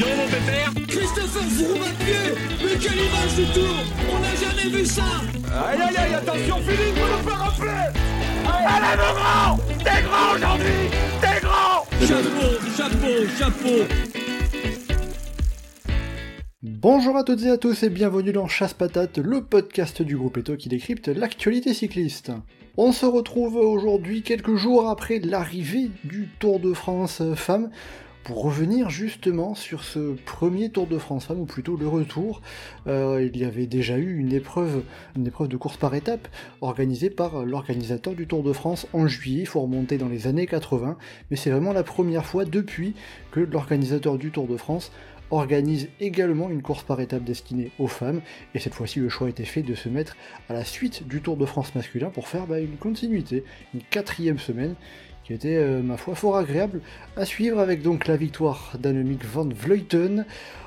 donc, mon pépère. Christopher pied Mais quelle image du tour On n'a jamais vu ça. Aïe aïe aïe, attention Philippe, vous nous faire rappeler Allez mon grand. T'es grand aujourd'hui. T'es grand. Chapeau, chapeau, chapeau. Bonjour à toutes et à tous et bienvenue dans Chasse Patate, le podcast du groupe Eto qui décrypte l'actualité cycliste. On se retrouve aujourd'hui quelques jours après l'arrivée du Tour de France Femmes pour revenir justement sur ce premier Tour de France Femmes, ou plutôt le retour. Euh, il y avait déjà eu une épreuve, une épreuve de course par étapes organisée par l'organisateur du Tour de France en juillet, il faut remonter dans les années 80, mais c'est vraiment la première fois depuis que l'organisateur du Tour de France organise également une course par étapes destinée aux femmes, et cette fois-ci le choix a été fait de se mettre à la suite du Tour de France masculin pour faire bah, une continuité, une quatrième semaine, qui était, euh, ma foi, fort agréable à suivre avec donc la victoire d'Annemiek van Vleuten.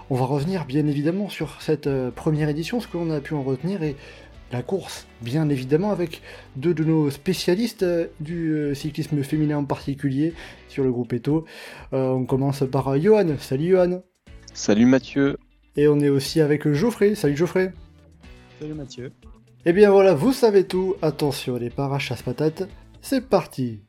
On va revenir bien évidemment sur cette euh, première édition, ce que l'on a pu en retenir, et la course, bien évidemment, avec deux de nos spécialistes euh, du cyclisme féminin en particulier sur le groupe Eto. on commence par Johan. Salut Johan Salut Mathieu. Et on est aussi avec Geoffrey. Salut Geoffrey. Salut Mathieu. Et eh bien voilà, vous savez tout. Attention, les parachasse patates, c'est parti.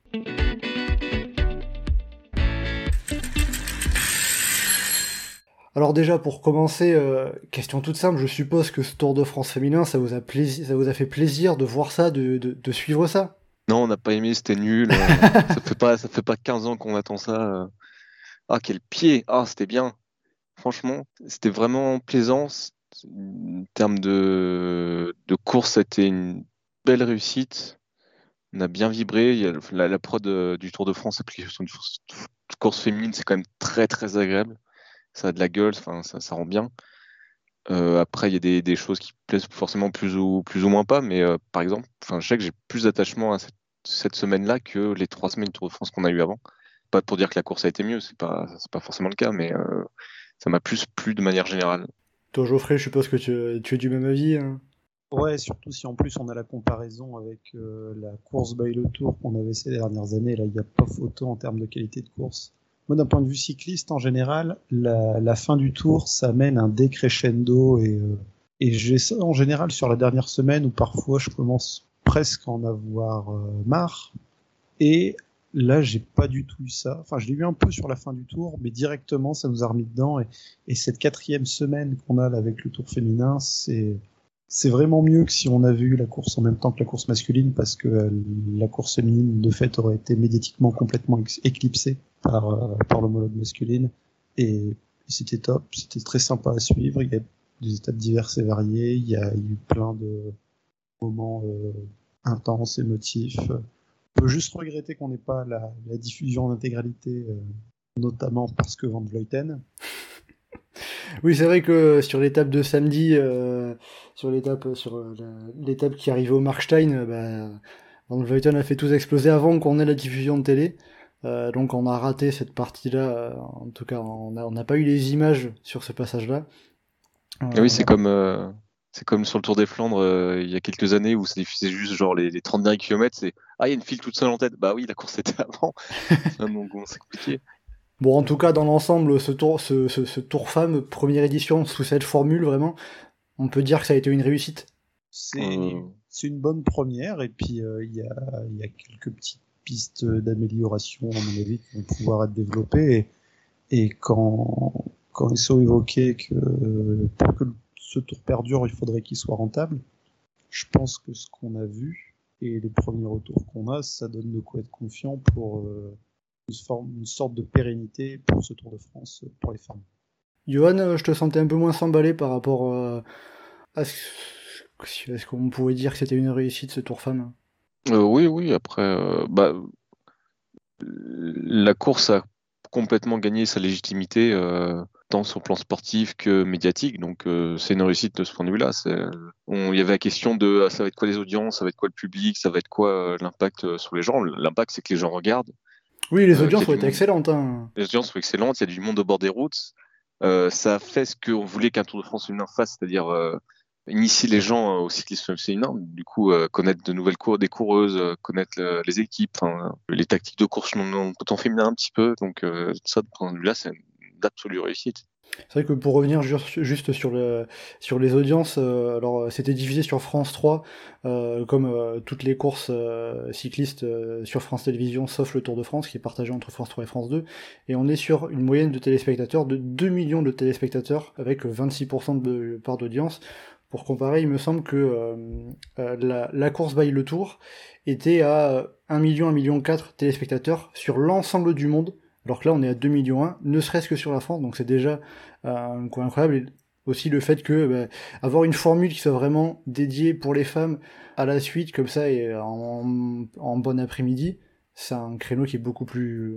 Alors déjà pour commencer, euh, question toute simple, je suppose que ce Tour de France féminin, ça vous a, ça vous a fait plaisir de voir ça, de, suivre ça? Non, on n'a pas aimé, c'était nul. ça fait pas, ça fait pas 15 ans qu'on attend ça. Ah quel pied Ah c'était bien. Franchement, c'était vraiment plaisant. En termes de, de course, c'était une belle réussite. On a bien vibré. Il la, prod euh, du Tour de France, application de course féminine, c'est quand même très très agréable. Ça a de la gueule, enfin, ça, rend bien. Euh, après, il y a des, choses qui plaisent forcément plus ou, plus ou moins pas, mais euh, par exemple, je sais que j'ai plus d'attachement à cette, semaine-là que les trois semaines du Tour de France qu'on a eu avant. Pas pour dire que la course a été mieux, c'est pas, pas forcément le cas, mais ça m'a plus plu de manière générale. Toi, Geoffrey, je suppose que tu, tu es du même avis. Hein ouais, surtout si en plus on a la comparaison avec euh, la course by le tour qu'on avait ces dernières années. Là, il n'y a pas photo en termes de qualité de course. Moi, d'un point de vue cycliste, en général, la, fin du tour, ça mène un décrescendo et, euh, et j'ai ça en général sur la dernière semaine où parfois je commence presque à en avoir euh, marre. Et Là, j'ai pas du tout eu ça. Enfin, je l'ai eu un peu sur la fin du tour, mais directement, ça nous a remis dedans. Et, cette quatrième semaine qu'on a avec le tour féminin, c'est c'est vraiment mieux que si on avait eu la course en même temps que la course masculine, parce que euh, la course féminine, de fait, aurait été médiatiquement complètement éclipsée par, euh, par l'homologue masculine. Et, c'était top, c'était très sympa à suivre. Il y a des étapes diverses et variées. Il y a eu plein de moments euh, intenses, émotifs. On peut juste regretter qu'on n'ait pas la, diffusion en intégralité, euh, notamment parce que Van Vleuten. Oui, c'est vrai que sur l'étape de samedi, euh, sur l'étape sur l'étape qui arrivait au Markstein, bah, Van Vleuten a fait tout exploser avant qu'on ait la diffusion de télé. Donc on a raté cette partie-là. en tout cas, on n'a pas eu les images sur ce passage-là. oui, c'est comme c'est comme sur le Tour des Flandres euh, il y a quelques années où ça diffusait juste genre les, 30 derniers kilomètres. C'est ah, il y a une file toute seule en tête. Bah oui, la course était avant. Donc c'est compliqué. Bon, en tout cas, dans l'ensemble, ce tour, ce, ce, tour femme, première édition sous cette formule, vraiment, on peut dire que ça a été une réussite. C'est euh. une bonne première, et puis euh, il y, a, y, a, quelques petites pistes d'amélioration, à mon avis, vont pouvoir être développées. Et, quand, quand ils sont évoqués que pour que ce tour perdure, il faudrait qu'il soit rentable. Je pense que ce qu'on a vu et les premiers retours qu'on a, ça donne de quoi être confiant pour euh, une, sorte de pérennité pour ce Tour de France pour les femmes. Johan, euh, je te sentais un peu moins s'emballer par rapport euh, à ce, qu'on pourrait dire que c'était une réussite ce Tour femme. Oui, oui. Après, bah, la course a complètement gagné sa légitimité tant sur le plan sportif que médiatique. Donc euh, c'est une réussite de ce point de vue-là. Il y avait la question de ah, ça va être quoi les audiences, ça va être quoi le public, ça va être quoi euh, l'impact euh, sur les gens. L'impact, c'est que les gens regardent. Oui, les audiences ont été excellentes. Hein. Les audiences sont excellentes, il y a du monde au bord des routes. ça a fait ce qu'on voulait qu'un Tour de France féminin fasse, c'est-à-dire initier les gens au cyclisme féminin, du coup connaître de nouvelles cours, des coureuses, connaître les équipes, les tactiques de course non, non féminin un petit peu. Donc ça, de point de vue-là, c'est d'absolue réussite. C'est vrai que pour revenir juste sur, le, sur les audiences, euh, alors c'était diffusé sur France 3, euh, comme euh, toutes les courses cyclistes sur France Télévisions, sauf le Tour de France, qui est partagé entre France 3 et France 2, et on est sur une moyenne de téléspectateurs de 2 millions de téléspectateurs, avec 26% de part d'audience. Pour comparer, il me semble que la, la, course by le Tour était à 1 million, 1 million 4 téléspectateurs sur l'ensemble du monde, alors que là, on est à 2 millions 1, ne serait-ce que sur la France, donc c'est déjà euh, un coup incroyable. Et aussi le fait que bah, avoir une formule qui soit vraiment dédiée pour les femmes à la suite, comme ça, et en, en bon après-midi, c'est un créneau qui est beaucoup plus,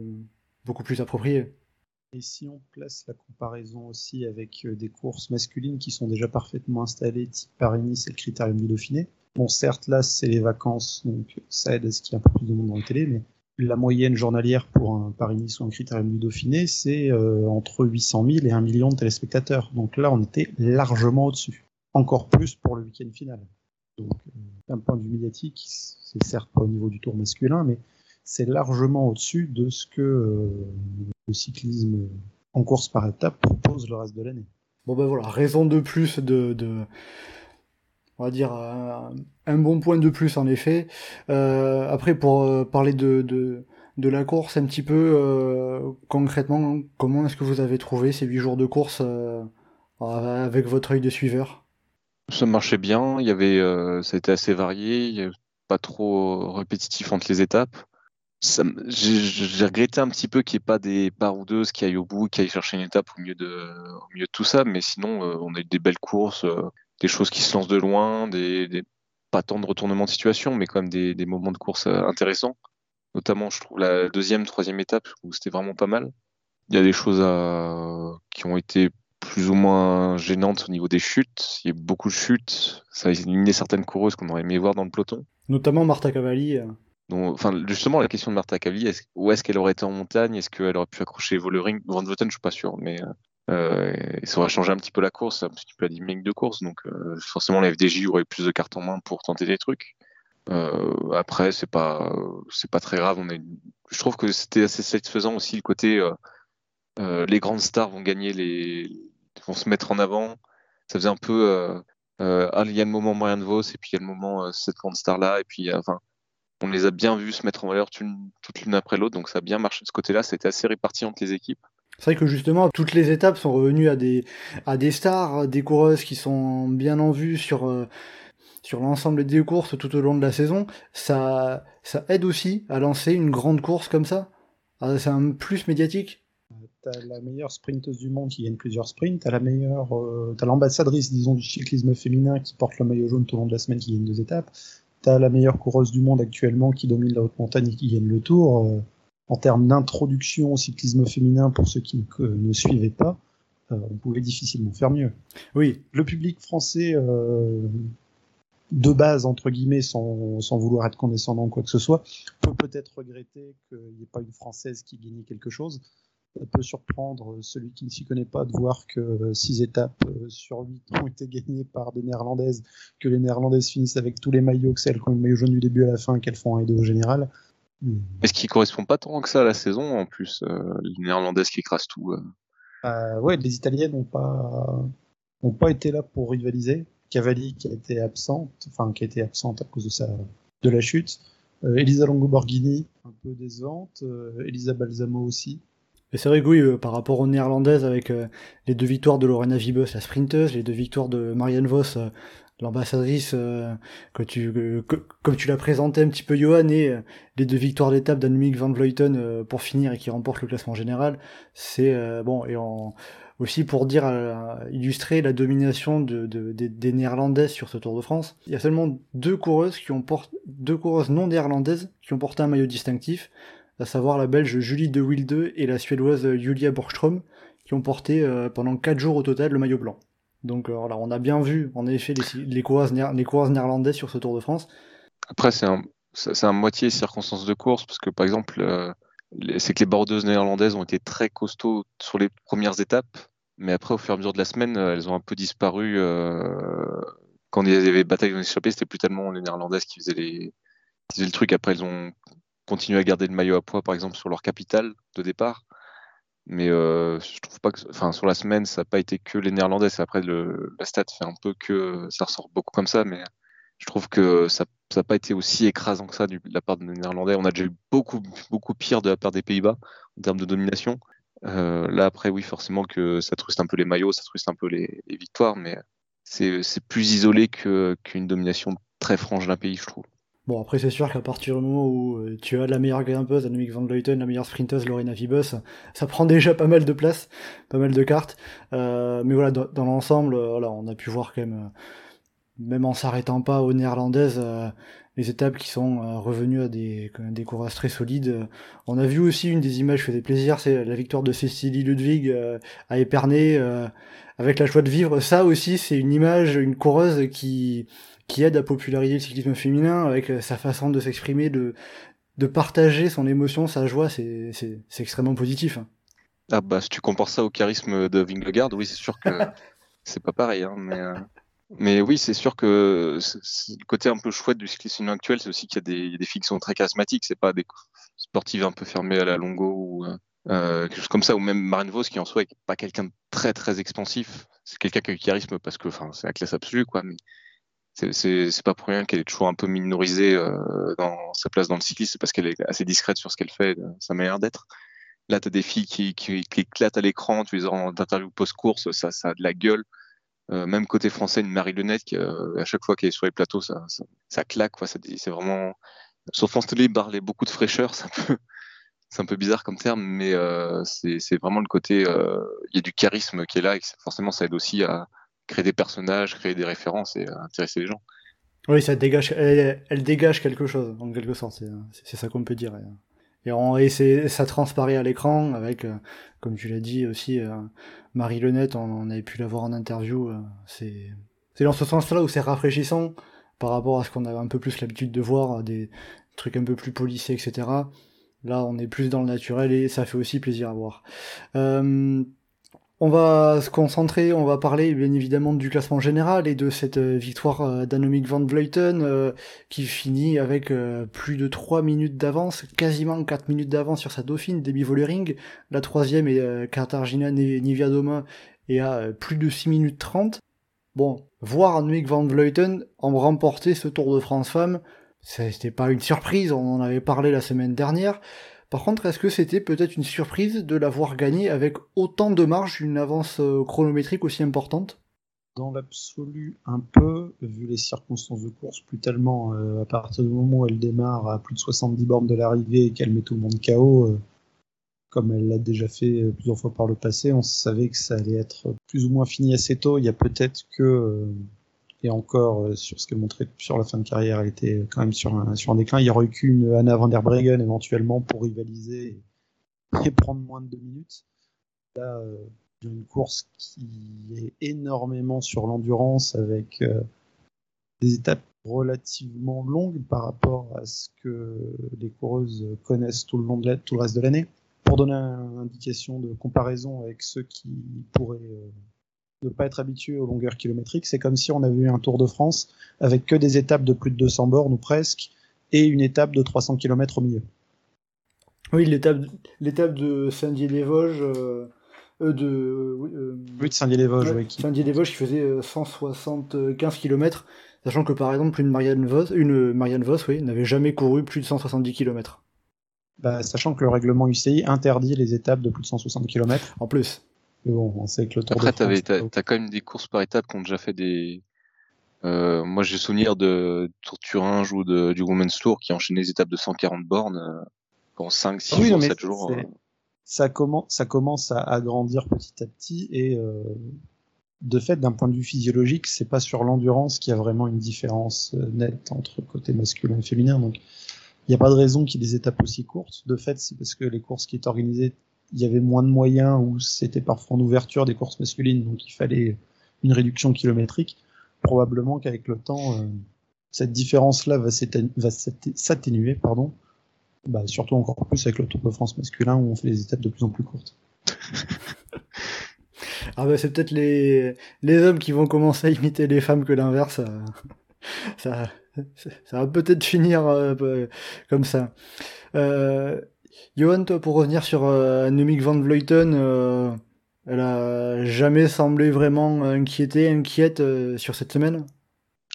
beaucoup plus approprié. Et si on place la comparaison aussi avec euh, des courses masculines qui sont déjà parfaitement installées, type Paris-Nice et le Critérium du Dauphiné, bon certes là c'est les vacances, donc ça aide à ce qu'il y ait un peu plus de monde dans la télé, mais la moyenne journalière pour un Paris-Nice ou un Critérium du Dauphiné, c'est euh, entre 800 000 et 1 million de téléspectateurs. Donc là, on était largement au-dessus. Encore plus pour le week-end final. Donc, euh, d'un point de vue médiatique, c'est certes pas au niveau du tour masculin, mais c'est largement au-dessus de ce que euh, le cyclisme en course par étape propose le reste de l'année. Bon ben voilà, raison de plus de, de on va dire un, bon point de plus en effet. Euh, après pour euh, parler de, de, de, la course un petit peu euh, concrètement, comment est-ce que vous avez trouvé ces huit jours de course avec votre œil de suiveur? Ça marchait bien, il y avait, ça a été assez varié, pas trop répétitif entre les étapes. J'ai regretté un petit peu qu'il n'y ait pas des baroudeuses qui aillent au bout, qui aillent chercher une étape au milieu de, tout ça, mais sinon on a eu des belles courses des choses qui se lancent de loin, pas tant de retournements de situation, mais quand même des, moments de course euh, intéressants. Notamment, je trouve la deuxième, troisième étape où c'était vraiment pas mal. Il y a des choses qui ont été plus ou moins gênantes au niveau des chutes. Il y a beaucoup de chutes. Ça a éliminé certaines coureuses qu'on aurait aimé voir dans le peloton. Notamment Marta Cavalli. Donc, enfin, justement, la question de Marta Cavalli, est où est-ce qu'elle aurait été en montagne? Est-ce qu'elle aurait pu accrocher Vollering Van Voten, je suis pas sûr, mais euh, euh, ça aurait changé un petit peu la course, un petit peu la dynamique de course. Donc euh, forcément, la FDJ aurait eu plus de cartes en main pour tenter des trucs. Après, c'est pas pas très grave. Je trouve que c'était assez satisfaisant aussi le côté les grandes stars vont gagner les vont se mettre en avant. Ça faisait un peu ah, il y a le moment Marianne Vos et puis il y a le moment cette grande star là et puis enfin on les a bien vus se mettre en valeur toutes l'une après l'autre donc ça a bien marché de ce côté-là. C'était assez réparti entre les équipes. C'est vrai que justement, toutes les étapes sont revenues à des, à des stars, des coureuses qui sont bien en vue sur, euh, sur l'ensemble des courses tout au long de la saison. Ça, ça aide aussi à lancer une grande course comme ça. Ah, c'est un plus médiatique. T'as la meilleure sprinteuse du monde qui gagne plusieurs sprints, t'as la meilleure, euh, t'as l'ambassadrice, disons, du cyclisme féminin qui porte le maillot jaune tout au long de la semaine qui gagne deux étapes. T'as la meilleure coureuse du monde actuellement qui domine la haute montagne et qui gagne le tour. Euh, en termes d'introduction au cyclisme féminin pour ceux qui ne, suivaient pas, euh, on pouvait difficilement faire mieux. Oui. Le public français, euh, de base, entre guillemets, sans, sans, vouloir être condescendant ou quoi que ce soit, peut peut-être regretter qu'il n'y ait pas une Française qui gagne quelque chose. Ça peut surprendre celui qui ne s'y connaît pas de voir que six étapes euh, sur huit ont été gagnées par des Néerlandaises, que les Néerlandaises finissent avec tous les maillots, que celles qui ont le maillot jaune du début à la fin, qu'elles font un et deux au général. Est-ce qu'il correspond pas tant que ça à la saison en plus, euh, les néerlandaises qui écrasent tout euh. Euh, Ouais, les italiennes n'ont pas ont pas été là pour rivaliser. Cavalli qui a été absente, enfin qui a été absente à cause de sa de la chute. Euh, Elisa Longoborghini un peu décevante, Elisa Balsamo aussi. Et c'est vrai que oui, par rapport aux néerlandaises avec les deux victoires de Lorena Vibus, la sprinteuse, les deux victoires de Marianne Vos l'ambassadrice euh, que tu comme tu l'as présenté un petit peu Johan et euh, les deux victoires d'étape d'Annemiek van Vleuten euh, pour finir et qui remporte le classement général c'est bon et en, aussi pour dire illustrer la domination de, de, des néerlandaises sur ce Tour de France il y a seulement deux coureuses qui ont porté deux coureuses non néerlandaises qui ont porté un maillot distinctif à savoir la belge Julie de Wilde et la suédoise Julia Borgström qui ont porté pendant quatre jours au total le maillot blanc donc euh, voilà, on a bien vu en effet les, les, coureuses, néerlandaises sur ce Tour de France. Après, c'est un, moitié circonstance de course, parce que par exemple, euh, c'est que les bordeuses néerlandaises ont été très costauds sur les premières étapes, mais après, au fur et à mesure de la semaine, euh, elles ont un peu disparu. quand il y avait bataille dans échappée, c'était plus tellement les néerlandaises qui faisaient, les, qui faisaient le truc. Après, elles ont continué à garder le maillot à poids, par exemple, sur leur capitale de départ. Mais euh, je trouve pas que, enfin, sur la semaine, ça n'a pas été que les Néerlandais. Après la stat fait un peu que ça ressort beaucoup comme ça, mais je trouve que ça n'a pas été aussi écrasant que ça de la part des Néerlandais. On a déjà eu beaucoup, beaucoup pire de la part des Pays-Bas en termes de domination. Euh, là, après, oui, forcément que ça truste un peu les maillots, ça truste un peu les, les victoires, mais c'est plus isolé qu'une domination très franche d'un pays, je trouve. Bon, après, c'est sûr qu'à partir du moment où euh, tu as la meilleure grimpeuse, Annemiek van Vleuten, la meilleure sprinteuse, Lorena Vibus, ça prend déjà pas mal de place, pas mal de cartes. Euh, mais voilà, dans, l'ensemble, euh, voilà, on a pu voir quand même, même en s'arrêtant pas aux néerlandaises, les étapes qui sont revenues à des, des coureurs très solides. On a vu aussi une des images qui faisait plaisir, c'est la victoire de Cécilie Ludwig à Épernay, avec la joie de vivre. Ça aussi, c'est une image, une coureuse qui qui aide à populariser le cyclisme féminin avec euh, sa façon de s'exprimer, de, de partager son émotion, sa joie, c'est, c'est, c'est extrêmement positif. Hein. Ah bah si tu compares ça au charisme de Vingegaard, oui c'est sûr que c'est pas pareil, hein, mais, euh, mais oui c'est sûr que le côté un peu chouette du cyclisme actuel, c'est aussi qu'il y a des, y a des filles qui sont très charismatiques, c'est pas des sportives un peu fermées à la longo ou euh, quelque chose comme ça, ou même Marine Vos qui en soi est pas quelqu'un de très très expansif, c'est quelqu'un qui a du charisme parce que enfin c'est la classe absolue quoi, mais c'est pas pour rien qu'elle est toujours un peu minorisée euh, dans sa place dans le cyclisme, c'est parce qu'elle est assez discrète sur ce qu'elle fait, sa manière d'être. Là, tu as des filles qui, éclatent à l'écran, tu les as en interview post-course, ça, a de la gueule. Euh, même côté français, une Marie Lenette, qui, euh, à chaque fois qu'elle est sur les plateaux, ça, ça, ça claque. C'est vraiment. Sur France Télé, parlait beaucoup de fraîcheur, c'est un peu. Bizarre comme terme, mais euh, c'est vraiment le côté. Euh, il y a du charisme qui est là et forcément ça aide aussi à, créer des personnages, créer des références et euh, intéresser les gens. Oui, ça dégage, elle, dégage quelque chose, en quelque sorte, c'est ça qu'on peut dire. Et, et, ça transparaît à l'écran avec, euh, comme tu l'as dit aussi, euh, Marie Lenette, on, avait pu la voir en interview. c'est dans ce sens-là où c'est rafraîchissant par rapport à ce qu'on avait un peu plus l'habitude de voir, des trucs un peu plus policiers, etc. Là, on est plus dans le naturel et ça fait aussi plaisir à voir. Euh, on va se concentrer, on va parler bien évidemment du classement général et de cette euh, victoire euh, d'Anomic van Vleuten euh, qui finit avec plus de 3 minutes d'avance, quasiment 4 minutes d'avance sur sa dauphine, Debbie Vollering. La troisième est Katarzyna Niewiadoma et à plus de 6 minutes 30. Bon, voir Annemiek van Vleuten en remporter ce Tour de France Femmes, c'était pas une surprise, on en avait parlé la semaine dernière. Par contre, est-ce que c'était peut-être une surprise de l'avoir gagné avec autant de marge, une avance euh, chronométrique aussi importante? Dans l'absolu, un peu, vu les circonstances de course, plus tellement euh, à partir du moment où elle démarre à plus de 70 bornes de l'arrivée et qu'elle met tout le monde KO, euh, comme elle l'a déjà fait plusieurs fois par le passé, on savait que ça allait être plus ou moins fini assez tôt. Il y a peut-être que et encore euh, sur ce qu'elle montrait sur la fin de carrière, elle était quand même sur un, sur un déclin. Il y aurait eu qu'une Anna van der Breggen éventuellement pour rivaliser et, prendre moins de deux minutes. Là, euh, une course qui est énormément sur l'endurance avec euh, des étapes relativement longues par rapport à ce que les coureuses connaissent tout le long de tout le reste de l'année. Pour donner une indication de comparaison avec ceux qui pourraient de pas être habitué aux longueurs kilométriques. C'est comme si on avait eu un Tour de France avec que des étapes de plus de 200 bornes ou presque, et une étape de 300 km au milieu. Oui, l'étape, de Saint-Dié-des-Vosges, euh, euh, de, euh, oui, de Saint-Dié-des-Vosges, oui. Saint-Dié-des-Vosges qui faisait 175 km, sachant que par exemple une Marianne Vos, une Marianne Vos, oui, n'avait jamais couru plus de 170 km. Bah, sachant que le règlement UCI interdit les étapes de plus de 160 km. En plus bon, on sait que le Tour Après, de France... t'as, as quand même des courses par étapes qui ont déjà fait des. Euh, moi, j'ai souvenir de Tour de Thuringe ou de, du Women's Tour qui enchaînait des étapes de 140 bornes euh, en 5, 6 jours, 7 jours. Euh. Ça, commence, ça commence à, agrandir petit à petit et euh, de fait, d'un point de vue physiologique, c'est pas sur l'endurance qu'il y a vraiment une différence nette entre côté masculin et féminin. Donc, il n'y a pas de raison qu'il y ait des étapes aussi courtes. De fait, c'est parce que les courses qui étaient organisées il y avait moins de moyens ou c'était parfois en ouverture des courses masculines, donc il fallait une réduction kilométrique. Probablement qu'avec le temps, euh, cette différence-là va s'atténuer, pardon. Bah, surtout encore plus avec le Tour de France masculin où on fait des étapes de plus en plus courtes. ah bah c'est peut-être les, les hommes qui vont commencer à imiter les femmes que l'inverse. Ça, ça, va peut-être finir euh, comme ça. Euh, Johan, toi, pour revenir sur euh, Van Vleuten, euh, elle a jamais semblé vraiment inquiétée, inquiète euh, sur cette semaine?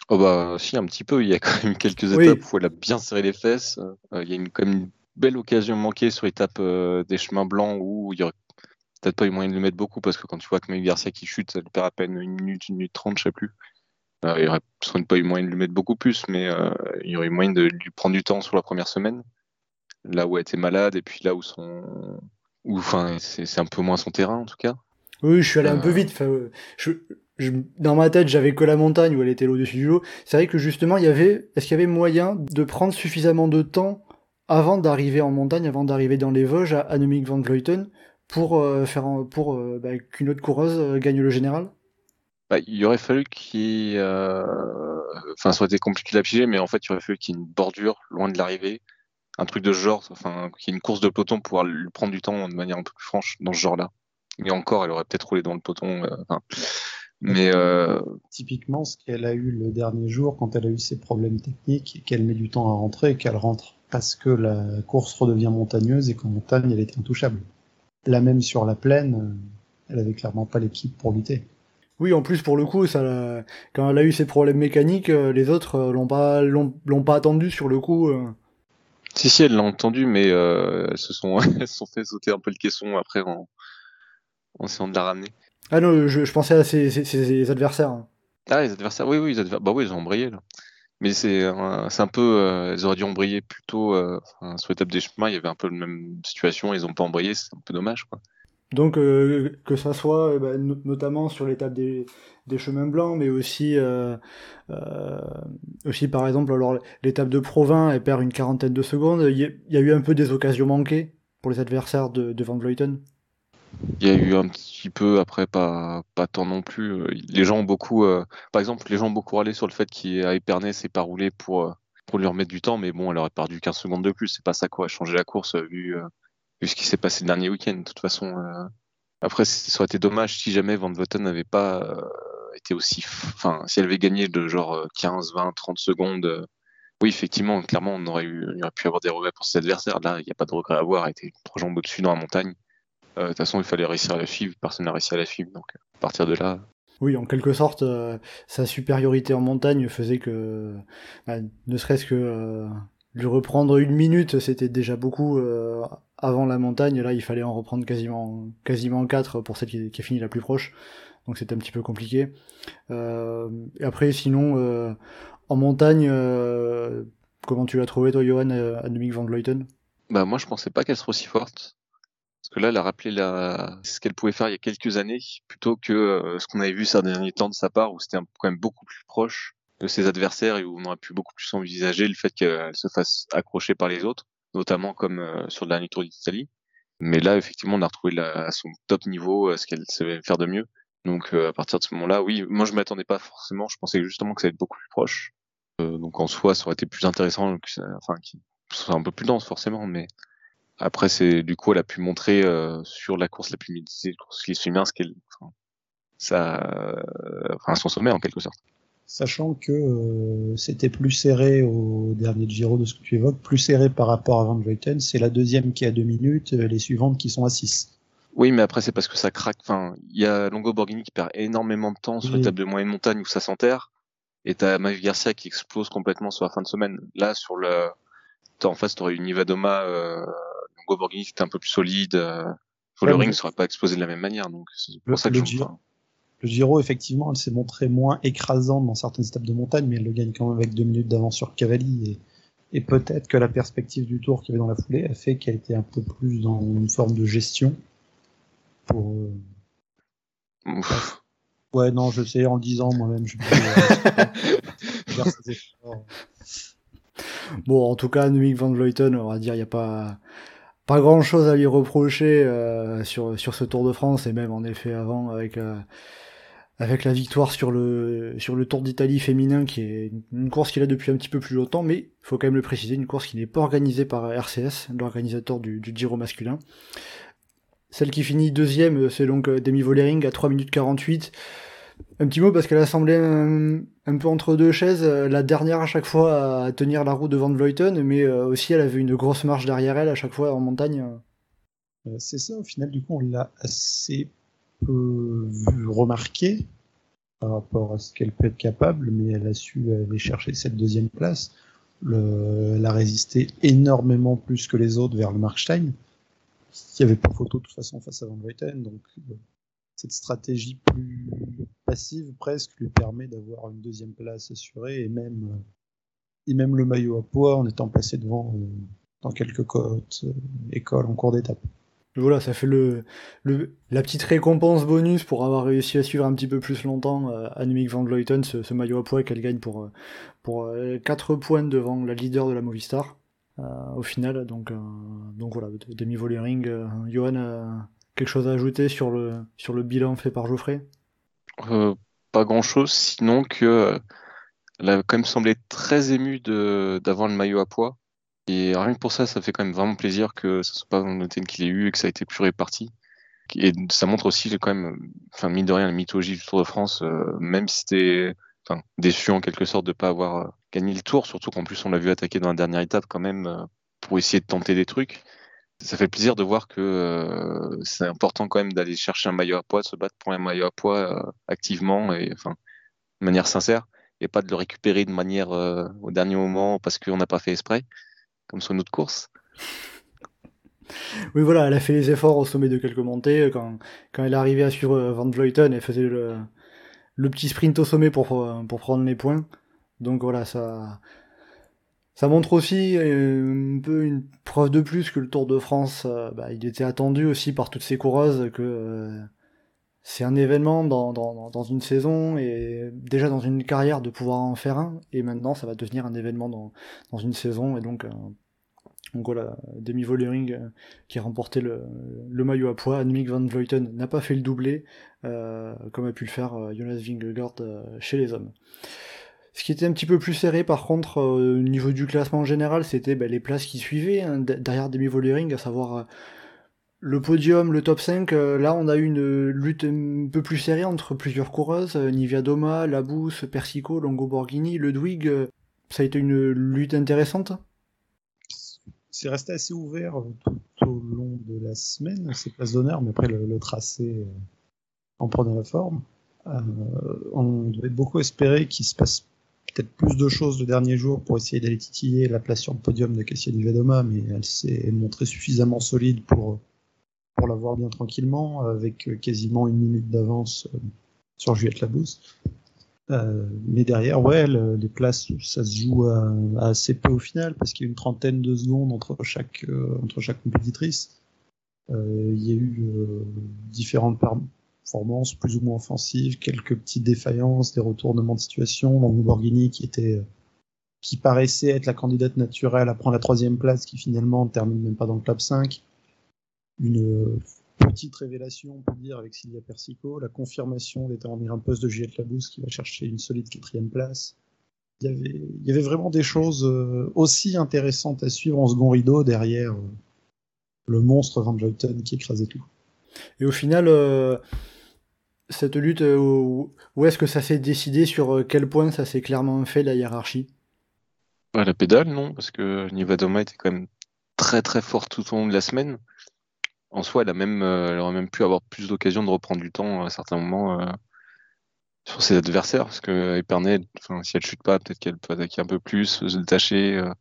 Oh bah si, un petit peu. Il y a quand même quelques étapes où elle a bien serré les fesses. il y a une, quand même une belle occasion manquée sur l'étape des chemins blancs où il y aurait peut-être pas eu moyen de le mettre beaucoup parce que quand tu vois que Maï Garcia qui chute, ça lui perd à peine une minute, une minute trente, je sais plus. il y aurait sans doute pas eu moyen de lui mettre beaucoup plus, mais il y aurait eu moyen de lui prendre du temps sur la première semaine là où elle était malade et puis là où son. Enfin, c'est un peu moins son terrain en tout cas. Oui, je suis allé un peu euh. vite. je, dans ma tête, j'avais que la montagne où elle était au-dessus du lot. C'est vrai que justement, il y avait. Est-ce qu'il y avait moyen de prendre suffisamment de temps avant d'arriver en montagne, avant d'arriver dans les Vosges à Annemiek van Vleuten pour euh, faire pour euh, bah, qu'une autre coureuse gagne le général? Bah, il aurait fallu qu'il enfin, ça aurait été compliqué à piger, mais en fait, il aurait fallu qu'il y ait une bordure loin de l'arrivée un truc de ce genre, enfin, qu'il y ait une course de peloton pour pouvoir lui prendre du temps de manière un peu plus franche dans ce genre-là. Et encore, elle aurait peut-être roulé dans le peloton. Euh, mais euh... typiquement, ce qu'elle a eu le dernier jour, quand elle a eu ses problèmes techniques, et qu'elle met du temps à rentrer, et qu'elle rentre parce que la course redevient montagneuse et qu'en montagne, elle était intouchable. La même sur la plaine, euh, elle avait clairement pas l'équipe pour lutter. Oui, en plus pour le coup, ça, quand elle a eu ses problèmes mécaniques, les autres l'ont pas l'ont pas attendu sur le coup. Si, si, elle l'a entendu, mais euh, elles se sont, elles se sont fait sauter un peu le caisson après en, en essayant de la ramener. Ah non, je, je pensais à ses, ses, ses, adversaires. Hein. Ah, les adversaires, oui, oui, les bah oui, ils ont embrayé là. Mais c'est c'est un peu, euh, elles auraient dû embrayer plutôt euh, sur l'étape des chemins, il y avait un peu la même situation, ils ont pas embrayé, c'est un peu dommage quoi. Donc euh, que ça soit eh ben, notamment sur l'étape des, chemins blancs, mais aussi euh, euh, aussi par exemple alors l'étape de Provins, elle perd une quarantaine de secondes. Il y, a eu un peu des occasions manquées pour les adversaires de, de Van Vleuten? Il y a eu un petit peu après pas pas tant non plus. Les gens ont beaucoup, par exemple, les gens ont beaucoup râlé sur le fait qu'à Épernay c'est pas roulé pour pour lui remettre du temps, mais bon, elle aurait perdu 15 secondes de plus. C'est pas ça quoi, changer la course vu vu ce qui s'est passé le dernier week-end. De toute façon, euh, après, ça aurait été dommage si jamais Van Voten n'avait pas euh, été aussi. Enfin, si elle avait gagné de genre 15, 20, 30 secondes. Euh, oui, effectivement, clairement, on aurait, eu, aurait pu avoir des regrets pour cet adversaire. Là, il n'y a pas de regret à avoir. Elle était trois jambes au-dessus dans la montagne. De toute façon, il fallait réussir à la suivre. Personne n'a réussi à la suivre. Donc, à partir de là, oui, en quelque sorte, sa supériorité en montagne faisait que, bah, ne serait-ce que lui reprendre une minute, c'était déjà beaucoup avant la montagne. Là, il fallait en reprendre quasiment, quasiment 4 pour celle qui, a fini la plus proche. Donc c'était un petit peu compliqué. Euh, et après, sinon, euh, en montagne, euh, comment tu l'as trouvé, toi, Johan, Annemiek van Vleuten? Bah, Moi, je pensais pas qu'elle serait aussi forte. Parce que là, elle a rappelé la... ce qu'elle pouvait faire il y a quelques années, plutôt que ce qu'on avait vu ces derniers temps de sa part, où c'était quand même beaucoup plus proche de ses adversaires et où on aurait pu beaucoup plus envisager le fait qu'elle se fasse accrocher par les autres notamment comme euh, sur le dernier Tour d'Italie. Mais là, effectivement, on a retrouvé la, à son top niveau euh, ce qu'elle savait faire de mieux. Donc euh, à partir de ce moment-là, oui, moi je m'attendais pas forcément. Je pensais justement que ça allait être beaucoup plus proche. donc en soi, ça aurait été plus intéressant, enfin, qui soit un peu plus dense forcément, mais après c'est du coup elle a pu montrer sur la course la plus médiatisée, la course qui bien ce qu'elle, enfin, ça, enfin son sommet en quelque sorte sachant que euh, c'était plus serré au dernier Giro de ce que tu évoques, plus serré par rapport à Van Vleuten. C'est la deuxième qui a deux minutes, euh, les suivantes qui sont à 6. Oui, mais après c'est parce que ça craque. Enfin, il y a Longo Borghini qui perd énormément de temps sur l'étape de moyenne montagne où ça s'enterre, et t'as Mavic Garcia qui explose complètement sur la fin de semaine. Là, sur le, en face, t'aurais eu Nivadoma, euh... Longo Borghini qui était un peu plus solide. Euh... Sur le ring, ça serait pas explosé de la même manière, donc c'est pour ça que je le Giro, effectivement, elle s'est montrée moins écrasante dans certaines étapes de montagne, mais elle le gagne quand même avec deux minutes d'avance sur Cavalli. Et, peut-être que la perspective du tour qu'il y avait dans la foulée a fait qu'elle était un peu plus dans une forme de gestion. Pour. Euh, ouais, non, je sais, en le disant moi-même, je Bon, en tout cas, Nuik van Vleuten, on va dire, il n'y a pas pas grand chose à lui reprocher euh, sur, sur ce Tour de France et même en effet avant avec euh, avec la victoire sur le, sur le Tour d'Italie féminin, qui est une course qu'il a depuis un petit peu plus longtemps, mais il faut quand même le préciser, une course qui n'est pas organisée par RCS, l'organisateur du, Giro masculin. Celle qui finit deuxième, c'est donc euh, Demi Volering à 3 minutes 48. Un petit mot parce qu'elle a semblé un, peu entre deux chaises, la dernière à chaque fois à tenir la roue devant de Vleuten, mais aussi elle avait une grosse marche derrière elle à chaque fois en montagne. C'est ça, au final, du coup, on l'a assez peu vu remarquer par rapport à ce qu'elle peut être capable, mais elle a su aller chercher cette deuxième place. Le, elle a résisté énormément plus que les autres vers le Markstein. Il n'y avait pas photo de toute façon face à Van Vleuten, donc euh, cette stratégie plus passive presque lui permet d'avoir une deuxième place assurée et même, euh, le maillot à poids en étant placé devant euh, dans quelques côtes écoles en cours d'étape. Voilà, ça fait le, la petite récompense bonus pour avoir réussi à suivre un petit peu plus longtemps euh, Annemiek van Vleuten, ce, maillot à poids qu'elle gagne pour, euh, pour 4 euh, points devant la leader de la Movistar euh, au final. Donc, donc voilà, demi-volering. Euh, Johan, quelque chose à ajouter sur le, sur le bilan fait par Geoffrey? Pas grand-chose, sinon que elle a quand même semblé très émue d'avoir le maillot à poids. Et rien que pour ça, ça fait quand même vraiment plaisir que ce soit pas Van Noten qui l'ait eu et que ça a été plus réparti. Et ça montre aussi quand même, enfin mine de rien, la mythologie du Tour de France, euh, même si c'était déçu en quelque sorte de pas avoir euh, gagné le Tour, surtout qu'en plus on l'a vu attaquer dans la dernière étape quand même euh, pour essayer de tenter des trucs. Ça fait plaisir de voir que c'est important quand même d'aller chercher un maillot à poids, se battre pour un maillot à poids activement et enfin de manière sincère, et pas de le récupérer de manière au dernier moment parce qu'on n'a pas fait esprit comme sur notre course. Oui, voilà, elle a fait les efforts au sommet de quelques montées. Quand, quand elle arrivée à suivre Van Vleuten, elle faisait le, le petit sprint au sommet pour, pour prendre les points. Donc voilà, ça, ça montre aussi un peu une preuve de plus que le Tour de France, bah, il était attendu aussi par toutes ces coureuses que c'est un événement dans, dans, dans, une saison et déjà dans une carrière de pouvoir en faire un. Et maintenant, ça va devenir un événement dans, dans une saison et donc donc voilà, Demi Volering euh, qui a remporté le, le, maillot à poids. Annemiek van Vleuten n'a pas fait le doublé, euh, comme a pu le faire euh, Jonas Vingegaard euh, chez les hommes. Ce qui était un petit peu plus serré par contre au niveau du classement général, c'était ben, les places qui suivaient hein, derrière Demi Volering, à savoir le podium, le top 5. là, on a eu une lutte un peu plus serrée entre plusieurs coureuses, Nivia Doma, Labous, Persico, Longo Borghini, Ludwig. ça a été une lutte intéressante c'est resté assez ouvert tout au long de la semaine, ces places d'honneur, mais après le, tracé euh, en prenant la forme. Euh, on devait beaucoup espérer qu'il se passe peut-être plus de choses le dernier jour pour essayer d'aller titiller la place sur le podium de Cassia Vedoma, mais elle s'est montrée suffisamment solide pour, pour la voir bien tranquillement, avec quasiment une minute d'avance euh, sur Juliette Labousse. Euh, mais derrière, ouais, le, les places, ça se joue à, à, assez peu au final, parce qu'il y a une trentaine de secondes entre chaque, euh, entre chaque compétitrice. Euh, il y a eu euh, différentes performances plus ou moins offensives, quelques petites défaillances, des retournements de situation. Donc Borghini qui était qui paraissait être la candidate naturelle à prendre la troisième place, qui finalement ne termine même pas dans le top 5. Une petite révélation, on peut dire, avec Sylvia Persico, la confirmation d'être en un poste de Juliette Labousse qui va chercher une solide quatrième place. Il y avait, il y avait vraiment des choses euh, aussi intéressantes à suivre en second rideau derrière euh, le monstre Van Vleuten qui écrasait tout. Et au final, euh, cette lutte, où est-ce que ça s'est décidé sur quel point ça s'est clairement fait la hiérarchie? Bah, La pédale, non, parce que Nivadoma était quand même très très fort tout au long de la semaine en soi, euh, elle aurait même pu avoir plus d'occasions de reprendre du temps à certains moments euh, sur ses adversaires, parce que Epernay, si elle chute pas, peut-être qu'elle peut attaquer un peu plus, se détacher. Euh,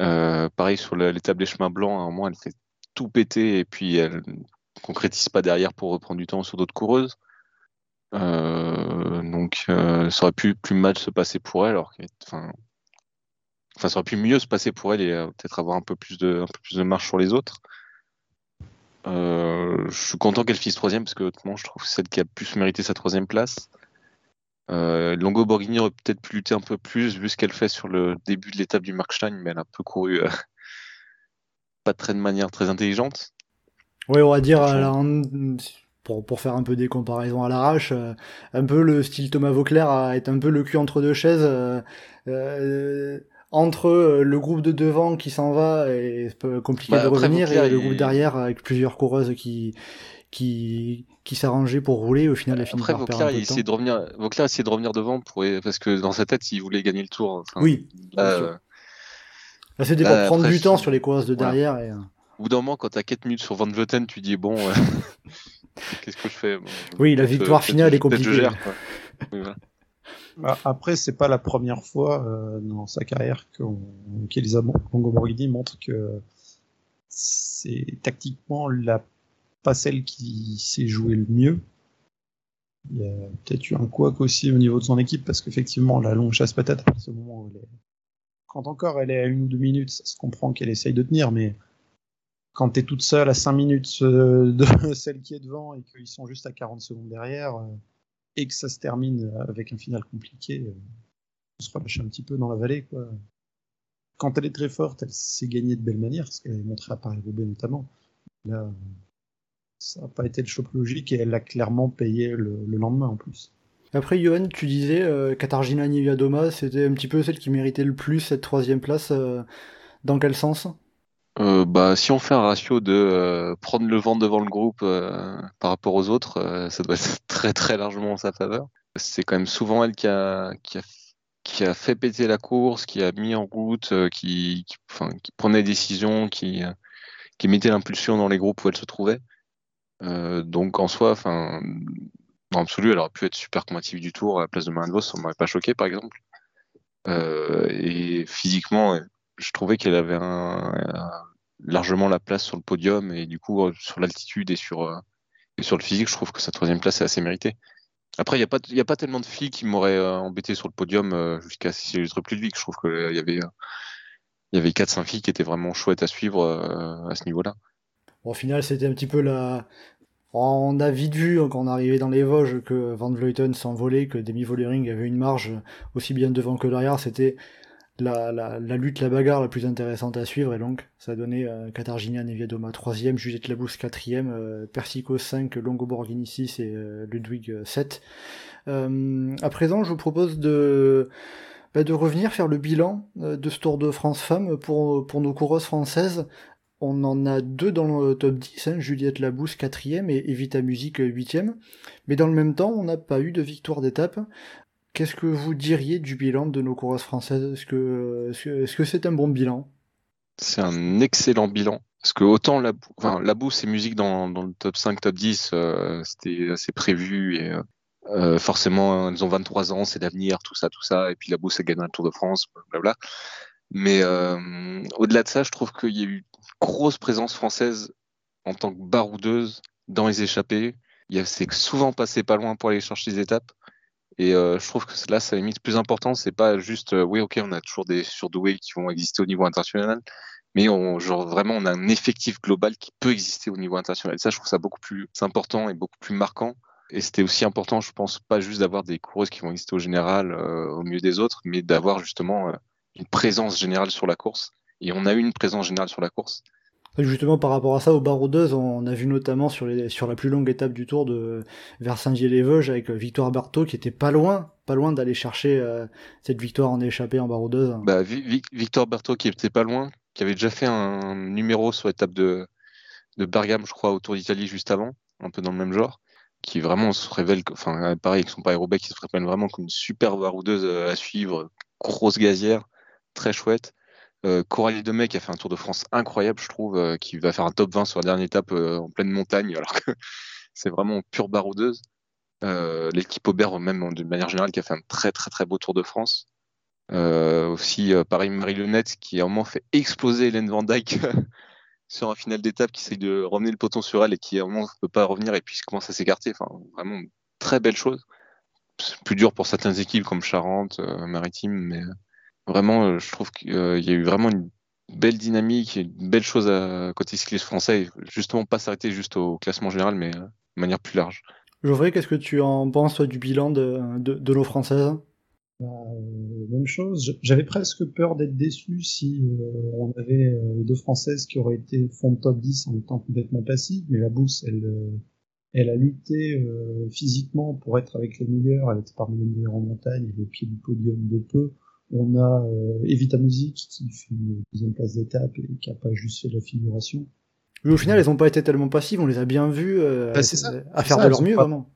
euh, pareil sur l'étape des chemins blancs, à un moment, elle fait tout péter et puis elle concrétise pas derrière pour reprendre du temps sur d'autres coureuses. Euh, donc, euh, ça aurait pu plus mal se passer pour elle, alors enfin, ça aurait pu mieux se passer pour elle et peut-être avoir un peu plus de, un peu plus de marche sur les autres. Euh, je suis content qu'elle finisse troisième parce que honnêtement, je trouve que celle qui a plus mérité sa troisième place. Euh, Longo Borghini aurait peut-être pu lutter un peu plus vu ce qu'elle fait sur le début de l'étape du Markstein, mais elle a un peu couru euh, pas très de manière très intelligente. Oui, on va dire, pour, pour faire un peu des comparaisons à l'arrache, euh, un peu le style Thomas Vauclair a été un peu le cul entre deux chaises. Euh, entre euh, le groupe de devant qui s'en va et c'est compliqué bah, de revenir et le groupe derrière avec plusieurs coureuses qui qui, qui s'arrangeait pour rouler. Au final, il a fini Après, Vauclair, il essayait de revenir, Vauclair essayait de revenir devant pour, parce que dans sa tête, il voulait gagner le tour. Enfin, Oui, euh, Là, c'était pour prendre après, du temps sur les courses de voilà. derrière. Et, euh, au bout d'un moment, quand t'as 4 minutes sur Van Vleuten, tu dis bon, euh, qu'est-ce que je fais Bon, Oui, la victoire finale est compliquée. Oui, voilà. Ah, Après, c'est pas la première fois euh, dans sa carrière qu'Elisa Longoborghini montre que c'est tactiquement la pas celle qui s'est jouée le mieux. Il y a peut-être eu un couac aussi au niveau de son équipe parce qu'effectivement, la longue chasse patate, à ce moment où elle est... quand encore elle est à une ou deux minutes, ça se comprend qu'elle essaye de tenir, mais quand t'es toute seule à 5 minutes euh, de celle qui est devant et qu'ils sont juste à 40 secondes derrière, euh, et que ça se termine avec un final compliqué, euh, on se relâche un petit peu dans la vallée. Quoi. Quand elle est très forte, elle s'est gagnée de belle manière, ce qu'elle avait montré à Paris-Roubaix notamment. Là, ça n'a pas été le choc logique et elle l'a clairement payé le, le lendemain en plus. Après, Johan, tu disais euh, Katarzyna Niewiadoma, c'était un petit peu celle qui méritait le plus cette troisième place. euh, dans quel sens? Euh, bah, si on fait un ratio de euh, prendre le vent devant le groupe euh, par rapport aux autres, ça doit être très très largement en sa faveur. C'est quand même souvent elle qui a, qui a, qui a fait péter la course, qui a mis en route, qui, enfin, qui prenait des décisions, qui, qui mettait l'impulsion dans les groupes où elle se trouvait. Donc en soi, enfin, en absolu, elle aurait pu être super combative du tour à la place de Marianne Vos, ça m'aurait pas choqué par exemple. Et physiquement, je trouvais qu'elle avait un- largement la place sur le podium et du coup euh, sur l'altitude et sur euh, sur le physique, je trouve que sa troisième place est assez méritée. Après, il n'y a, pas- a pas tellement de filles qui m'auraient euh, embêté sur le podium euh, jusqu'à Cécile Trepludvig. Je trouve qu'il y avait, euh, il y avait 4-5 filles qui étaient vraiment chouettes à suivre euh, à ce niveau-là. Au final, c'était un petit peu la. On a vite vu hein, quand on arrivait dans les Vosges que Van Vleuten s'envolait, que Demi Vollering avait une marge aussi bien devant que derrière. C'était la, lutte, la bagarre la plus intéressante à suivre. Et donc, ça a donné euh, Katarzyna Niewiadoma 3ème, Juliette Labousse 4ème, euh, Persico 5, Longo Borghini 6 et euh, Ludwig euh, 7. Euh, à présent, je vous propose de, bah, revenir faire le bilan euh, de ce Tour de France Femmes pour, nos coureuses françaises. On en a deux dans le top 10, hein, Juliette Labousse 4ème et Evita Musique 8ème. Mais dans le même temps, on n'a pas eu de victoire d'étape. Qu'est-ce que vous diriez du bilan de nos coureuses françaises? Est-ce que c'est un bon bilan? C'est un excellent bilan. Parce que autant la, enfin, la bourse et musique dans, le top 5, top 10, euh, c'était assez prévu et euh, euh, forcément, elles ont 23 ans, c'est l'avenir, tout ça, tout ça. Et puis la bourse, elle gagne le Tour de France, blablabla. Mais au-delà de ça, je trouve qu'il y a eu une grosse présence française en tant que baroudeuse dans les échappées. Il c'est souvent passé pas loin pour aller chercher des étapes. Et euh, je trouve que là, c'est la limite plus important. C'est pas juste, euh, oui, ok, on a toujours des surdoués qui vont exister au niveau international, mais genre vraiment, on a un effectif global qui peut exister au niveau international. Et ça, je trouve ça beaucoup plus important et beaucoup plus marquant. Et c'était aussi important, je pense, pas juste d'avoir des coureuses qui vont exister au général, euh, au milieu des autres, mais d'avoir justement une présence générale sur la course. Et on a eu une présence générale sur la course. Justement, par rapport à ça, aux baroudeuses, on a vu notamment sur, les, sur la plus longue étape du tour de vers Saint-Dié-les-Vosges avec Victoire Berthaud qui était pas loin, pas loin d'aller chercher euh, cette victoire en échappée en baroudeuse. Bah, Vi- Vi- Victor Berthaud, qui était pas loin, qui avait déjà fait un numéro sur l'étape de, de Bergame, je crois, au Tour d'Italie juste avant, un peu dans le même genre, qui vraiment se révèle, enfin, pareil, avec son paris Roubaix, qui se révèle vraiment comme une super baroudeuse euh, à suivre, grosse gazière, très chouette. Euh, Coralie Demey qui a fait un Tour de France incroyable, je trouve, euh, qui va faire un top 20 sur la dernière étape euh, en pleine montagne, alors que c'est vraiment pure baroudeuse. Euh, L'équipe Aubert, même d'une manière générale, qui a fait un très très très beau Tour de France. Aussi, pareil, Marie Lenette qui a un moment fait exploser Hélène Van Dyke sur un final d'étape, qui essaye de ramener le peloton sur elle et qui à un moment ne peut pas revenir et puis commence à s'écarter. Enfin, vraiment très belle chose. Plus dur pour certaines équipes comme Charente, Maritime, mais vraiment, euh, je trouve qu'il y a eu vraiment une belle dynamique, et une belle chose à côté cycliste français, justement pas s'arrêter juste au classement général, mais euh, de manière plus large. Geoffrey, qu'est-ce que tu en penses du bilan de, de, de l'eau française? Bah, euh, même chose. J'avais presque peur d'être déçu si euh, on avait euh, deux françaises qui auraient été fond de top 10 en étant complètement passives, mais la Bousse, elle, euh, elle a lutté euh, physiquement pour être avec les meilleurs. Elle était parmi les meilleurs en montagne, elle est au pied du podium de peu. On a euh, Evita Music qui fait une deuxième place d'étape et qui a pas juste fait de la figuration. Mais au final, elles n'ont pas été tellement passives, on les a bien vues euh, Bah, ça, à faire ça, de leur mieux, pas- vraiment.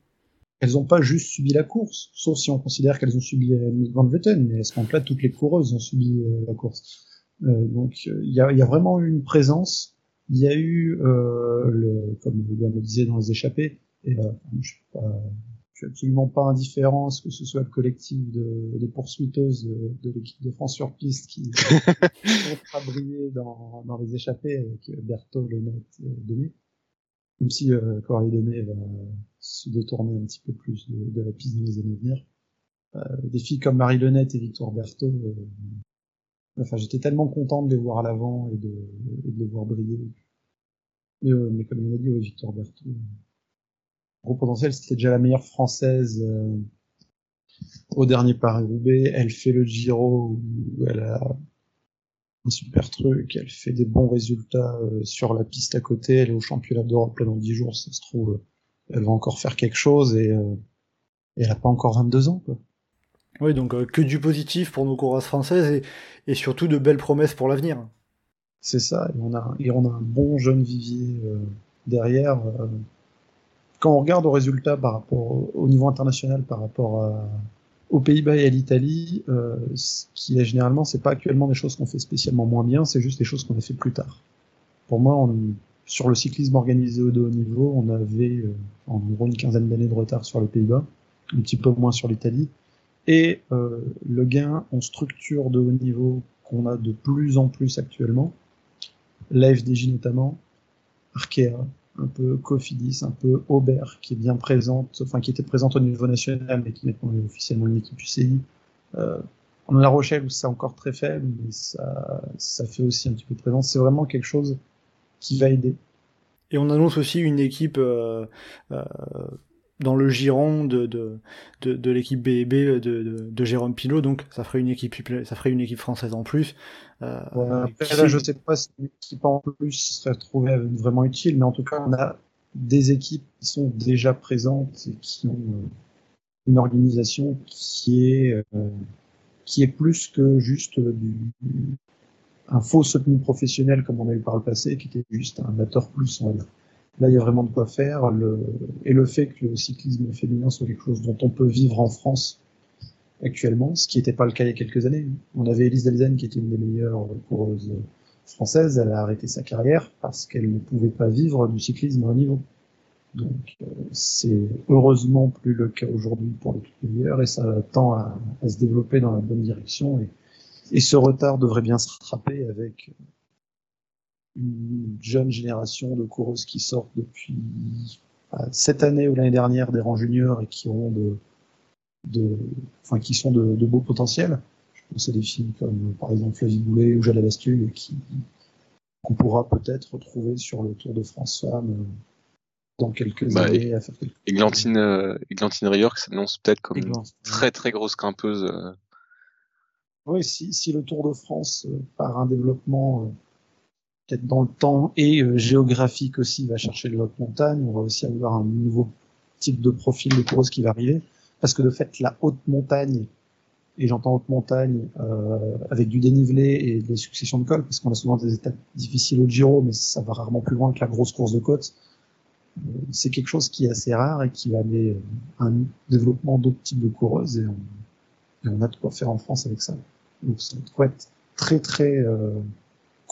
Elles n'ont pas juste subi la course, sauf si on considère qu'elles ont subi euh, Van Vleuten, mais à ce moment-là, toutes les coureuses ont subi euh, la course. Euh, donc euh, il y, a, y a vraiment eu une présence. Il y a eu, euh, le, comme William le disait dans les échappées, et, euh, je, suis pas, je suis absolument pas indifférent à ce que ce soit le collectif de, des poursuiteuses de, de l'équipe de France sur piste qui ont brillé dans, dans les échappées avec euh, Berthaud, Le Net et Denis. Même si euh, Coralie Denet va se détourner un petit peu plus de, de la piste dans les années à venir. Euh, des filles comme Marie Lenette et Victoire Berthaud, euh, enfin j'étais tellement content de les voir à l'avant et de, et de les voir briller. Mais, euh, mais comme il a dit, ouais, Victoire Berthaud, gros potentiel, c'était déjà la meilleure française euh, au dernier Paris-Roubaix. Elle fait le Giro où elle a un super truc, elle fait des bons résultats euh, sur la piste à côté, elle est au championnat d'Europe là dans 10 jours, ça se trouve, euh, elle va encore faire quelque chose et, euh, et elle a pas encore 22 ans quoi. Oui, donc que du positif pour nos coureuses françaises et, et surtout de belles promesses pour l'avenir. C'est ça, et on a, et on a un bon jeune vivier derrière. Quand on regarde aux résultats par rapport au, au niveau international par rapport aux Pays-Bas et à l'Italie, euh, ce qui est généralement, c'est pas actuellement des choses qu'on fait spécialement moins bien, c'est juste des choses qu'on a fait plus tard. Pour moi, on, sur le cyclisme organisé au de haut niveau, on avait euh, en gros une quinzaine d'années de retard sur les Pays-Bas, un petit peu moins sur l'Italie, et euh, le gain en structure de haut niveau qu'on a de plus en plus actuellement, la FDJ notamment, Arkea, un peu Cofidis, un peu Aubert, qui est bien présente, enfin qui était présente au niveau national, mais qui maintenant est officiellement une équipe UCI. Euh, on a La Rochelle où c'est encore très faible, mais ça, ça fait aussi un petit peu de présence. C'est vraiment quelque chose qui va aider. Et on annonce aussi une équipe euh, euh, dans le giron de, de, de, de l'équipe BB de, de, de Jérôme Pilot, donc ça ferait une équipe ça ferait une équipe française en plus. Euh, Ouais, après, qui- là, je sais pas si une équipe en plus serait retrouvée vraiment utile, mais en tout cas, on a des équipes qui sont déjà présentes et qui ont euh, une organisation qui est euh, qui est plus que juste du, un faux soutenu professionnel comme on a eu par le passé, qui était juste un amateur plus. on va dire. Là, il y a vraiment de quoi faire. Et le fait que le cyclisme féminin soit quelque chose dont on peut vivre en France actuellement, ce qui n'était pas le cas il y a quelques années. On avait Elise Delzen qui était une des meilleures coureuses françaises. Elle a arrêté sa carrière parce qu'elle ne pouvait pas vivre du cyclisme à haut niveau. Donc euh, c'est heureusement plus le cas aujourd'hui pour les toutes meilleures et ça tend à, se développer dans la bonne direction. Et ce retard devrait bien se rattraper avec une jeune génération de coureuses qui sortent depuis euh, cette année ou l'année dernière des rangs juniors et qui ont de, de enfin qui sont de, de beaux potentiels. Je pense à des filles comme par exemple Flavie Boulet ou Jade Bastul qui qu'on pourra peut-être retrouver sur le Tour de France Femmes euh, dans quelques Bah, années à faire quelque Églantine, euh, Églantine Rior qui s'annonce peut-être comme une très très grosse grimpeuse. euh, Oui, si, si le Tour de France, euh, par un développement peut-être dans le temps et euh, géographique aussi, va chercher de haute montagne, on va aussi avoir un nouveau type de profil de course qui va arriver. Parce que de fait, la haute montagne, et j'entends haute montagne euh, avec du dénivelé et des successions de cols, parce qu'on a souvent des étapes difficiles au Giro, mais ça va rarement plus loin que la grosse course de côte. Euh, C'est quelque chose qui est assez rare et qui va amener euh, un développement d'autres types de coureuses et on, et on a de quoi faire en France avec ça. Donc ça doit être très très euh,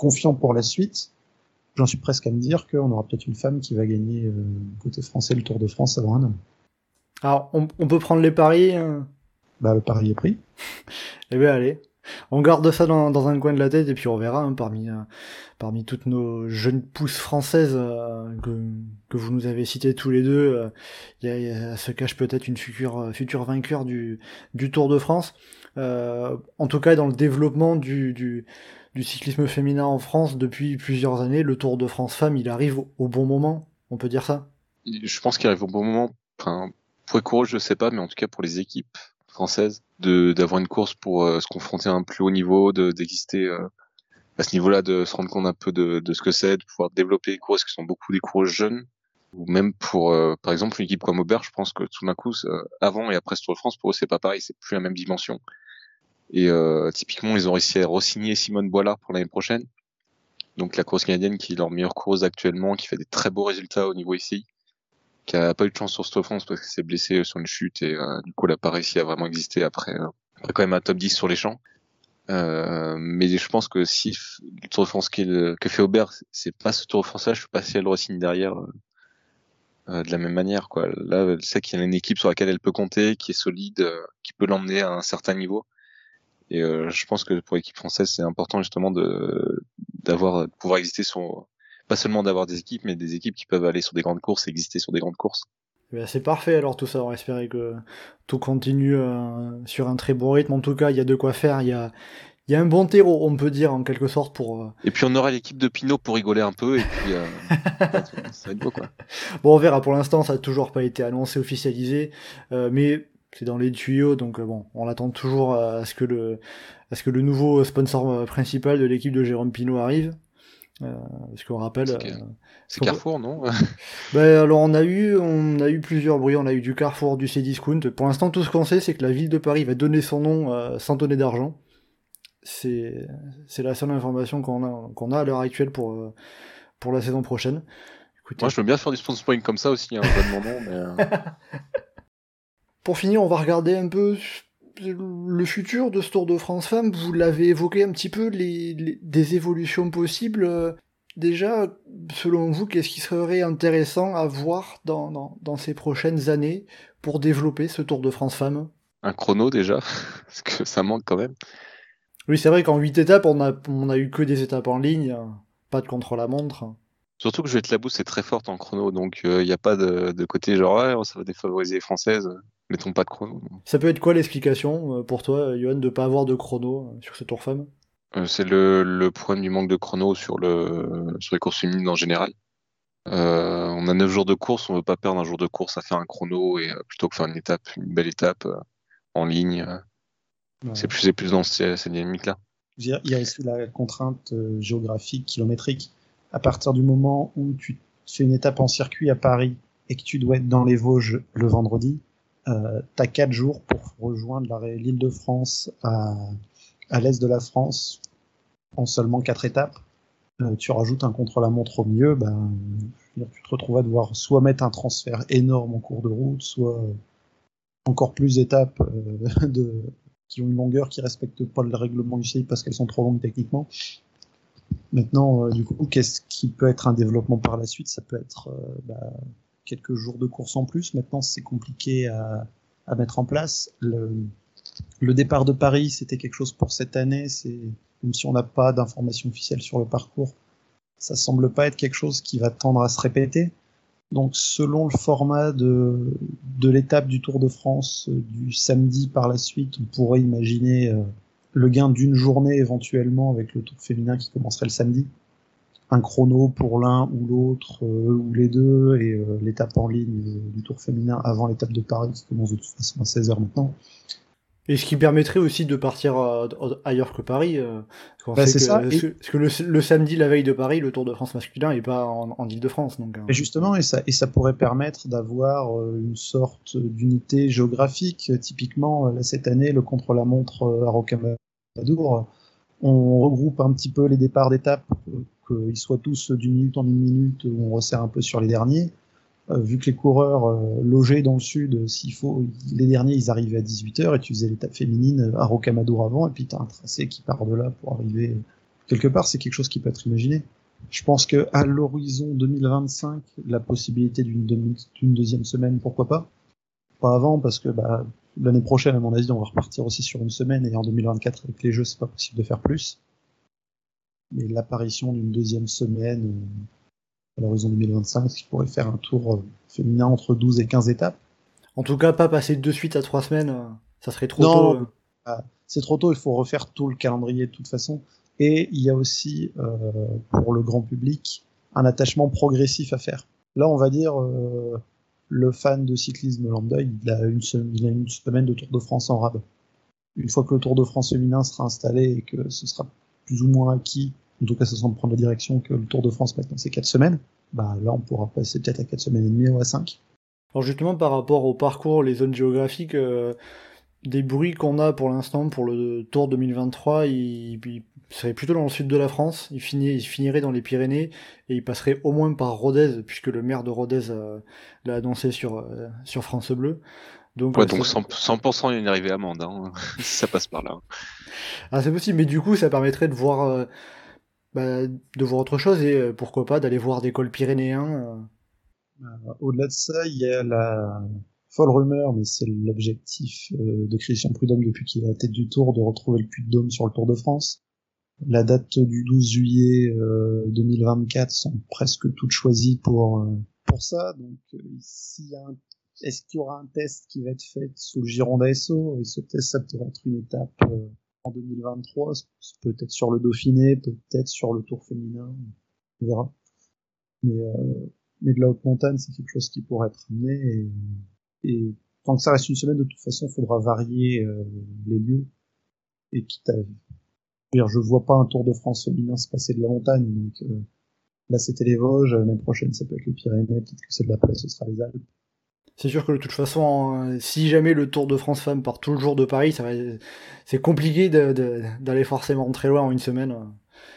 confiant pour la suite. J'en suis presque à me dire qu'on aura peut-être une femme qui va gagner euh, côté français le Tour de France avant un homme. Alors, on, on peut prendre les paris. hein? Bah le pari est pris. Eh bien, allez. On garde ça dans, dans un coin de la tête et puis on verra hein, parmi, euh, parmi toutes nos jeunes pousses françaises euh, que, que vous nous avez citées tous les deux. euh, Il y a- il y a- se cache peut-être une future, future vainqueur du, du Tour de France. En tout cas, dans le développement du, du, du cyclisme féminin en France depuis plusieurs années, le Tour de France Femmes, il arrive au, bon moment. On peut dire ça? Je pense qu'il arrive au bon moment. Pour les coureurs, je sais pas, mais en tout cas pour les équipes françaises, de d'avoir une course pour euh, se confronter à un plus haut niveau, de d'exister euh, à ce niveau-là, de se rendre compte un peu de, de ce que c'est, de pouvoir développer les coureuses qui sont beaucoup des coureuses jeunes, ou même pour, euh, par exemple, une équipe comme Aubert, je pense que tout d'un coup, avant et après ce Tour de France, pour eux, c'est pas pareil, c'est plus la même dimension. Et euh, typiquement, ils ont réussi à re-signer Simone Boilard pour l'année prochaine. donc la course canadienne qui est leur meilleure course actuellement, qui fait des très beaux résultats au niveau ici, qui a pas eu de chance sur cette France parce qu'il s'est blessé sur une chute et du coup elle a pas réussi à vraiment exister après, après quand même un top 10 sur les champs. Euh, mais je pense que si le Tour de France que fait Aubert, c'est pas ce Tour de France là, je suis pas si elle re-signe derrière euh, de la même manière. Quoi. Là, elle sait qu'il y a une équipe sur laquelle elle peut compter, qui est solide, euh, qui peut l'emmener à un certain niveau. Et je pense que pour l'équipe française, c'est important justement de d'avoir pouvoir exister sur pas seulement d'avoir des équipes, mais des équipes qui peuvent aller sur des grandes courses, exister sur des grandes courses. Eh ben, c'est parfait alors tout ça, on va espérer que tout continue euh, sur un très bon rythme. En tout cas, il y a de quoi faire, il y a, y a un bon terreau, on peut dire en quelque sorte pour. Euh, et puis on aura l'équipe de Pinot pour rigoler un peu et puis euh, ça va être beau quoi. Bon, on verra. Pour l'instant, ça n'a toujours pas été annoncé, officialisé, mais c'est dans les tuyaux, donc bon, on attend toujours à ce que le, à ce que le nouveau sponsor principal de l'équipe de Jérôme Pinot arrive. Euh, parce qu'on rappelle. C'est euh, Carrefour, non? Ben, alors on a eu, on a eu plusieurs bruits. On a eu du Carrefour, du Cdiscount. Pour l'instant, tout ce qu'on sait, c'est que la ville de Paris va donner son nom euh, sans donner d'argent. C'est, c'est la seule information qu'on a, qu'on a à l'heure actuelle pour pour la saison prochaine. Moi, je veux bien faire du sponsoring comme ça aussi, hein, mon nom, mais. pour finir, on va regarder un peu le futur de ce Tour de France Femmes, vous l'avez évoqué un petit peu, les, des évolutions possibles. Déjà, selon vous, qu'est-ce qui serait intéressant à voir dans, dans, ces prochaines années pour développer ce Tour de France Femmes? Un chrono déjà, parce que ça manque quand même. Oui, c'est vrai qu'en 8 étapes, on a, on a eu que des étapes en ligne, pas de contre-la-montre. Surtout que Juliette Labousse est très forte en chrono, donc il euh, n'y a pas de, côté genre ça va défavoriser les Françaises mettons pas de chrono. Ça peut être quoi l'explication euh, pour toi, Johan, de pas avoir de chrono euh, sur ce Tour Femme? Euh, C'est le, problème du manque de chrono sur, le, sur les courses féminines en général. on a 9 jours de course, on veut pas perdre un jour de course à faire un chrono et plutôt que faire une étape, une belle étape en ligne. C'est plus et plus dans cette, dynamique-là. Il y a aussi la contrainte géographique, kilométrique. À partir du moment où tu fais une étape en circuit à Paris et que tu dois être dans les Vosges le vendredi, euh, t'as quatre jours pour rejoindre l'île de France à, l'est de la France en seulement quatre étapes. Euh, tu rajoutes un contre-la-montre au milieu, ben, tu te retrouves à devoir soit mettre un transfert énorme en cours de route, soit encore plus d'étapes euh, qui ont une longueur qui respecte pas le règlement du CI parce qu'elles sont trop longues techniquement. Maintenant, du coup, qu'est-ce qui peut être un développement par la suite? Ça peut être bah, quelques jours de course en plus. Maintenant, c'est compliqué à, mettre en place. Le, le départ de Paris, c'était quelque chose pour cette année. C'est même si on n'a pas d'informations officielles sur le parcours, ça semble pas être quelque chose qui va tendre à se répéter. Donc, selon le format de, de l'étape du Tour de France euh, du samedi par la suite, on pourrait imaginer euh, le gain d'une journée éventuellement avec le Tour féminin qui commencerait le samedi un chrono pour l'un ou l'autre euh, ou les deux et euh, l'étape en ligne du Tour féminin avant l'étape de Paris qui commence de toute façon à 16h maintenant. Et ce qui permettrait aussi de partir euh, ailleurs que Paris. Bah, c'est ça. Parce que le, samedi, la veille de Paris, le Tour de France masculin n'est pas en, en Ile-de-France. Donc, et justement, et ça, et ça pourrait permettre d'avoir une sorte d'unité géographique. Typiquement, là, cette année, le contre-la-montre à Rocamadour, on regroupe un petit peu les départs d'étapes qu'ils soient tous d'une minute en une minute où on resserre un peu sur les derniers. Euh, vu que les coureurs euh, logés dans le sud, s'il faut, les derniers ils arrivaient à 18h et tu faisais l'étape féminine à Rocamadour avant et puis tu as un tracé qui part de là pour arriver quelque part, c'est quelque chose qui peut être imaginé. Je pense que à l'horizon 2025, la possibilité d'une deuxième semaine, pourquoi pas? Pas avant parce que bah, l'année prochaine, à mon avis, on va repartir aussi sur une semaine et en 2024 avec les jeux, c'est pas possible de faire plus. Et l'apparition d'une deuxième semaine euh, à l'horizon 2025, ce qui pourrait faire un tour euh, féminin entre 12 et 15 étapes? En tout cas, pas passer de suite à trois semaines, euh, ça serait trop tôt. c'est trop tôt, il faut refaire tout le calendrier de toute façon. Et il y a aussi, pour le grand public, un attachement progressif à faire. Là, on va dire, le fan de cyclisme lambda, il a, une, il a une semaine de Tour de France en rab. Une fois que le Tour de France féminin sera installé et que ce sera plus ou moins acquis en tout cas ça semble prendre la direction que le Tour de France maintenant c'est 4 semaines, bah là on pourra passer peut-être à 4 semaines et demie ou à 5. Alors justement par rapport au parcours, les zones géographiques, euh, des bruits qu'on a pour l'instant pour le Tour 2023, il, serait plutôt dans le sud de la France. Il, finit, il finirait dans les Pyrénées et il passerait au moins par Rodez, puisque le maire de Rodez euh, l'a annoncé sur, euh, sur France Bleu. Donc, ouais, donc 100%, 100 il y a une arrivée amende, hein, ça passe par là. Ah, c'est possible, mais du coup, ça permettrait de voir, euh, bah, de voir autre chose et pourquoi pas d'aller voir des cols pyrénéens. Au-delà de ça, il y a la folle rumeur, mais c'est l'objectif de Christian Prudhomme depuis qu'il est à la tête du Tour de retrouver le Puy de Dôme sur le Tour de France. La date du 12 juillet 2024 sont presque toutes choisies pour pour ça. Donc, un est-ce qu'il y aura un test qui va être fait sous le Gironda SO Et ce test, ça pourrait être une étape euh, en 2023, peut-être sur le Dauphiné, peut-être sur le Tour féminin, on verra. Mais, euh, mais de la haute montagne, c'est quelque chose qui pourrait être amené. Et, et tant que ça reste une semaine, de toute façon, il faudra varier euh, les lieux. Et quitte à... Dire, je vois pas un Tour de France féminin se passer de la montagne, donc euh, là c'était les Vosges, l'année prochaine ça peut être les Pyrénées, peut-être que celle d'après ce sera les Alpes. C'est sûr que de toute façon, euh, si jamais le Tour de France Femmes part tout le jour de Paris, ça va... c'est compliqué d'aller forcément très loin en une semaine.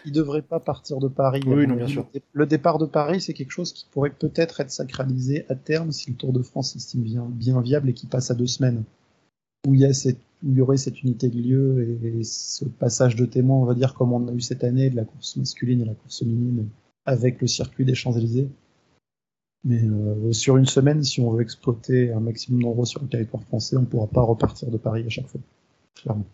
Il devrait pas partir de Paris. Oui, non, bien sûr. Le départ de Paris, c'est quelque chose qui pourrait peut-être être sacralisé à terme si le Tour de France s'estime bien, bien viable et qui passe à deux semaines. Où il y, a cette, où il y aurait cette unité de lieu et, ce passage de témoins, on va dire, comme on a eu cette année, de la course masculine et la course féminine avec le circuit des Champs-Élysées. Mais euh, sur une semaine, si on veut exploiter un maximum d'endroits sur le territoire français, on ne pourra pas repartir de Paris à chaque fois, clairement.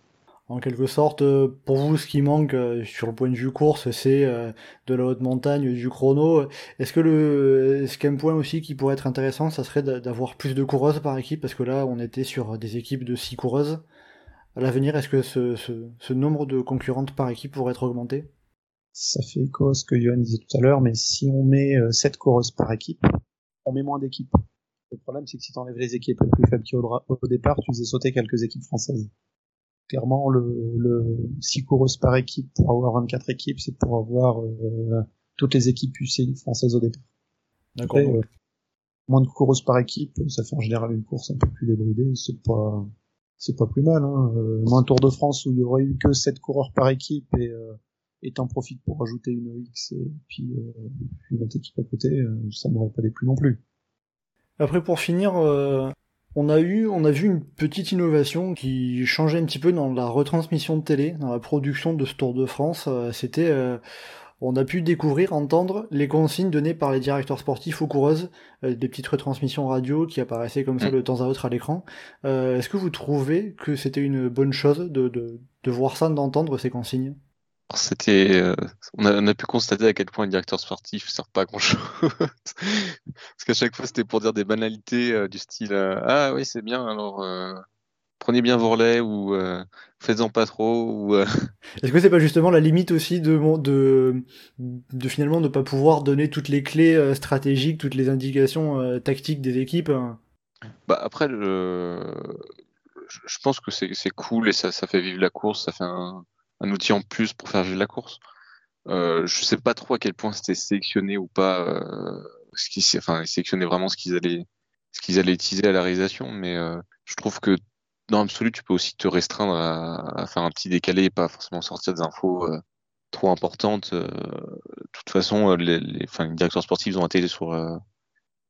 En quelque sorte, euh, pour vous, ce qui manque euh, sur le point de vue course, c'est de la haute montagne, du chrono. Est-ce que le, est-ce qu'un point aussi qui pourrait être intéressant, ça serait d'avoir plus de coureuses par équipe, parce que là, on était sur des équipes de 6 coureuses. À l'avenir, est-ce que ce, ce, ce nombre de concurrentes par équipe pourrait être augmenté? Ça fait écho à ce que Johan disait tout à l'heure, mais si on met 7 coureuses par équipe, on met moins d'équipes. Le problème, c'est que si tu enlèves les équipes les plus faibles qui au, au départ, tu faisais sauter quelques équipes françaises. Clairement, le, le 6 coureuses par équipe pour avoir 24 équipes, c'est pour avoir euh, toutes les équipes UCI françaises au départ. D'accord. Euh, moins de coureuses par équipe, ça fait en général une course un peu plus débridée, c'est pas c'est pas plus mal. Hein. Euh, moins Tour de France où il y aurait eu que 7 coureurs par équipe et euh, et t'en profites pour rajouter une OX et puis euh, une autre équipe à côté, euh, ça m'aurait pas déplu non plus. Après pour finir, euh, on a eu, on a vu une petite innovation qui changeait un petit peu dans la retransmission de télé, dans la production de ce Tour de France. C'était, on a pu découvrir, entendre les consignes données par les directeurs sportifs aux coureuses, des petites retransmissions radio qui apparaissaient comme ça mm. de temps à autre à l'écran. Est-ce que vous trouvez que c'était une bonne chose de, de, de voir ça, d'entendre ces consignes? C'était, euh, on, a, pu constater à quel point un directeur sportif ne sert pas à grand chose. Parce qu'à chaque fois, c'était pour dire des banalités euh, du style euh, Ah oui, c'est bien, alors prenez bien vos relais ou faites-en pas trop. Ou, Est-ce que c'est pas justement la limite aussi de, de, de finalement ne pas pouvoir donner toutes les clés stratégiques, toutes les indications tactiques des équipes hein? Bah, Après, je pense que c'est cool et ça, ça fait vivre la course, ça fait un un outil en plus pour faire vivre la course. Euh, je sais pas trop à quel point c'était sélectionné ou pas, euh, ce qui, enfin, sélectionner vraiment ce qu'ils allaient, ce qu'ils allaient utiliser à la réalisation, mais euh, je trouve que dans l'absolu, tu peux aussi te restreindre à, faire un petit décalé et pas forcément sortir des infos euh, trop importantes. De toute façon, les, les, directeurs sportifs ont été sur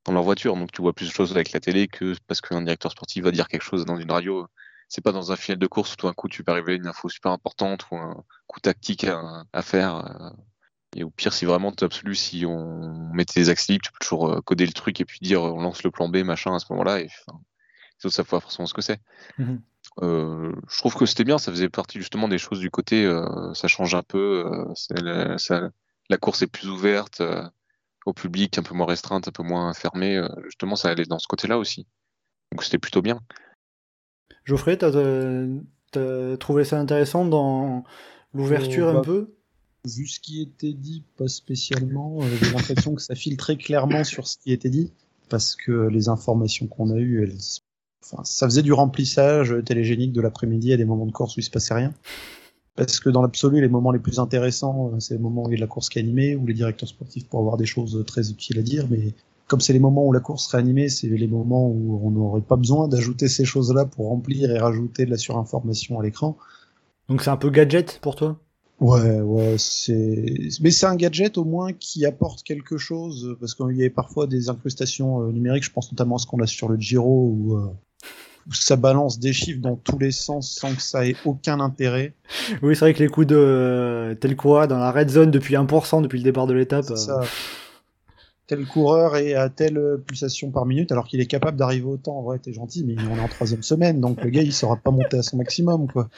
dans leur voiture, donc tu vois plus de choses avec la télé que parce qu'un directeur sportif va dire quelque chose dans une radio c'est pas dans un final de course où tout d'un coup tu peux arriver une info super importante ou un coup tactique à, faire. Euh, et au pire, si vraiment tu absolu, si on mettait des axes libres, tu peux toujours euh, coder le truc et puis dire on lance le plan B, machin, à ce moment-là. Et enfin, savent pas forcément ce que c'est. Mm-hmm. Euh, je trouve que c'était bien, ça faisait partie justement des choses du côté, ça change un peu, la, la, course est plus ouverte au public, un peu moins restreinte, un peu moins fermée. justement, ça allait dans ce côté-là aussi. Donc c'était plutôt bien. Geoffrey, t'as as trouvé ça intéressant dans l'ouverture euh, un bah, peu? Vu ce qui était dit, pas spécialement. Euh, j'ai l'impression que ça filtrait clairement sur ce qui était dit, parce que les informations qu'on a eues, elles... enfin, ça faisait du remplissage télégénique de l'après-midi à des moments de course où il se passait rien. Parce que dans l'absolu, les moments les plus intéressants, euh, c'est les moments où il y a de la course qui est animée, où les directeurs sportifs pourraient avoir des choses très utiles à dire, mais comme c'est les moments où la course serait animée, c'est les moments où on n'aurait pas besoin d'ajouter ces choses-là pour remplir et rajouter de la surinformation à l'écran. Donc c'est un peu gadget pour toi? Ouais, ouais, c'est. Mais c'est un gadget au moins qui apporte quelque chose, parce qu'il y a parfois des incrustations euh, numériques, je pense notamment à ce qu'on a sur le Giro, où, euh, où, ça balance des chiffres dans tous les sens sans que ça ait aucun intérêt. Oui, c'est vrai que les coups de euh, tel quoi dans la red zone depuis 1% depuis le départ de l'étape. Ça. Tel coureur est à telle pulsation par minute, alors qu'il est capable d'arriver au temps. En vrai, t'es gentil, mais on est en troisième semaine, donc le gars, il saura pas monter à son maximum, quoi.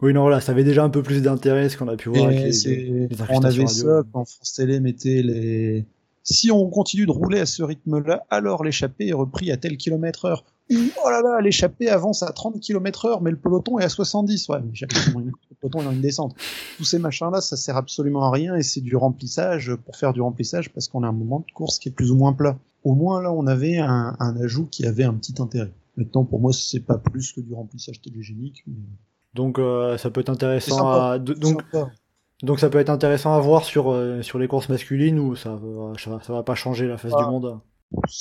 Oui, non, voilà, ça avait déjà un peu plus d'intérêt ce qu'on a pu voir. Avec les, les on avait ça quand France Télé mettait les. Si on continue de rouler à ce rythme-là, alors l'échappée est repris à tel kilomètre heure. Oh là là, l'échappée avance à 30 km heure, mais le peloton est à 70. Ouais, mais le peloton est dans une descente. Tous ces machins-là, ça sert absolument à rien et c'est du remplissage pour faire du remplissage parce qu'on a un moment de course qui est plus ou moins plat. Au moins là, on avait un, un ajout qui avait un petit intérêt. Maintenant, pour moi, c'est pas plus que du remplissage télégénique. Mais... Donc euh, ça peut être intéressant à donc donc ça peut être intéressant à voir sur euh, sur les courses masculines ou ça va, ça va pas changer la face du monde?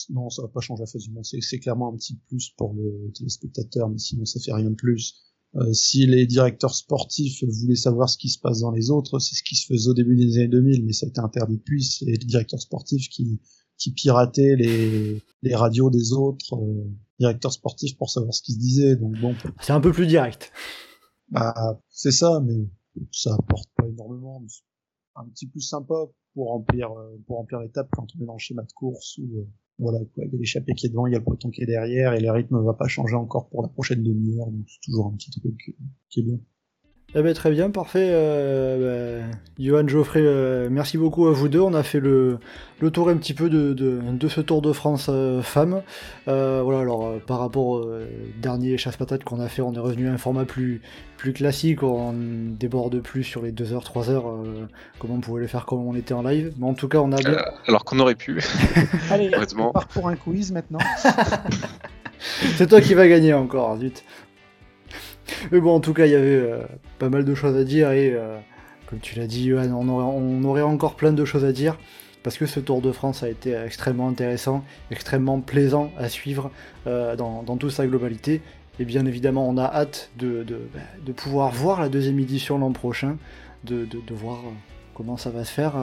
Non, ça va pas changer la face du monde. C'est clairement un petit plus pour le téléspectateur, mais sinon ça fait rien de plus. Euh, si les directeurs sportifs voulaient savoir ce qui se passe dans les autres, c'est ce qui se faisait au début des années 2000, mais ça a été interdit depuis. C'est les directeurs sportifs qui qui pirataient les les radios des autres euh, directeurs sportifs pour savoir ce qui se disait. Donc bon. C'est un peu plus direct. Bah, c'est ça, mais ça apporte pas énormément. Mais un petit plus sympa pour remplir, euh, pour remplir l'étape quand on est dans le schéma de course où, euh, voilà, quoi, il y a l'échappée qui est devant, il y a le peloton qui est derrière et le rythme va pas changer encore pour la prochaine demi-heure, donc c'est toujours un petit truc qui est bien. Eh ben, très bien, parfait. Euh, bah, Johan Geoffrey, euh, merci beaucoup à vous deux. On a fait le, le tour un petit peu de, de, de ce Tour de France euh, femmes. Euh, voilà, alors euh, par rapport au dernier chasse-patate qu'on a fait, on est revenu à un format plus, plus classique. On déborde plus sur les 2 heures, 3 heures, comme on pouvait le faire quand on était en live. Mais en tout cas, on a bien. alors qu'on aurait pu. Allez, on part pour un quiz maintenant. C'est toi qui vas gagner encore, zut. Mais bon, en tout cas, il y avait euh, pas mal de choses à dire et, euh, comme tu l'as dit, Johan, on aurait, encore plein de choses à dire parce que ce Tour de France a été extrêmement intéressant, extrêmement plaisant à suivre euh, dans, toute sa globalité. Et bien évidemment, on a hâte de, bah, pouvoir voir la deuxième édition l'an prochain, de, voir comment ça va se faire.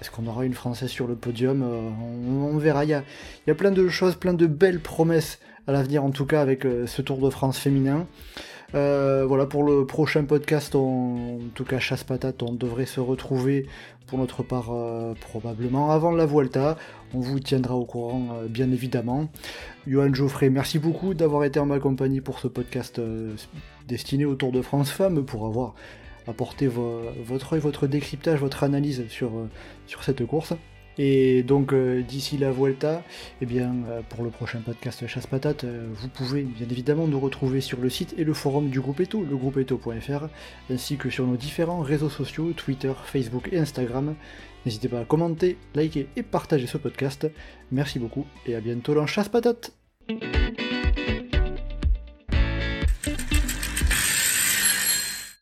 Est-ce qu'on aura une Française sur le podium on, on, verra. Il y, a, il y a plein de choses, plein de belles promesses à l'avenir, en tout cas avec ce Tour de France féminin. Euh, voilà, pour le prochain podcast, en tout cas chasse patate, on devrait se retrouver pour notre part euh, probablement avant la Vuelta. On vous tiendra au courant, euh, bien évidemment. Johan Geoffrey, merci beaucoup d'avoir été en ma compagnie pour ce podcast destiné au Tour de France Femmes, pour avoir apporté vo votre votre décryptage, votre analyse sur cette course. Et donc euh, d'ici la Vuelta, eh bien, euh, pour le prochain podcast Chasse Patate, euh, vous pouvez bien évidemment nous retrouver sur le site et le forum du groupe Eto, legroupeeto.fr, ainsi que sur nos différents réseaux sociaux, Twitter, Facebook et Instagram. N'hésitez pas à commenter, liker et partager ce podcast. Merci beaucoup et à bientôt dans Chasse Patate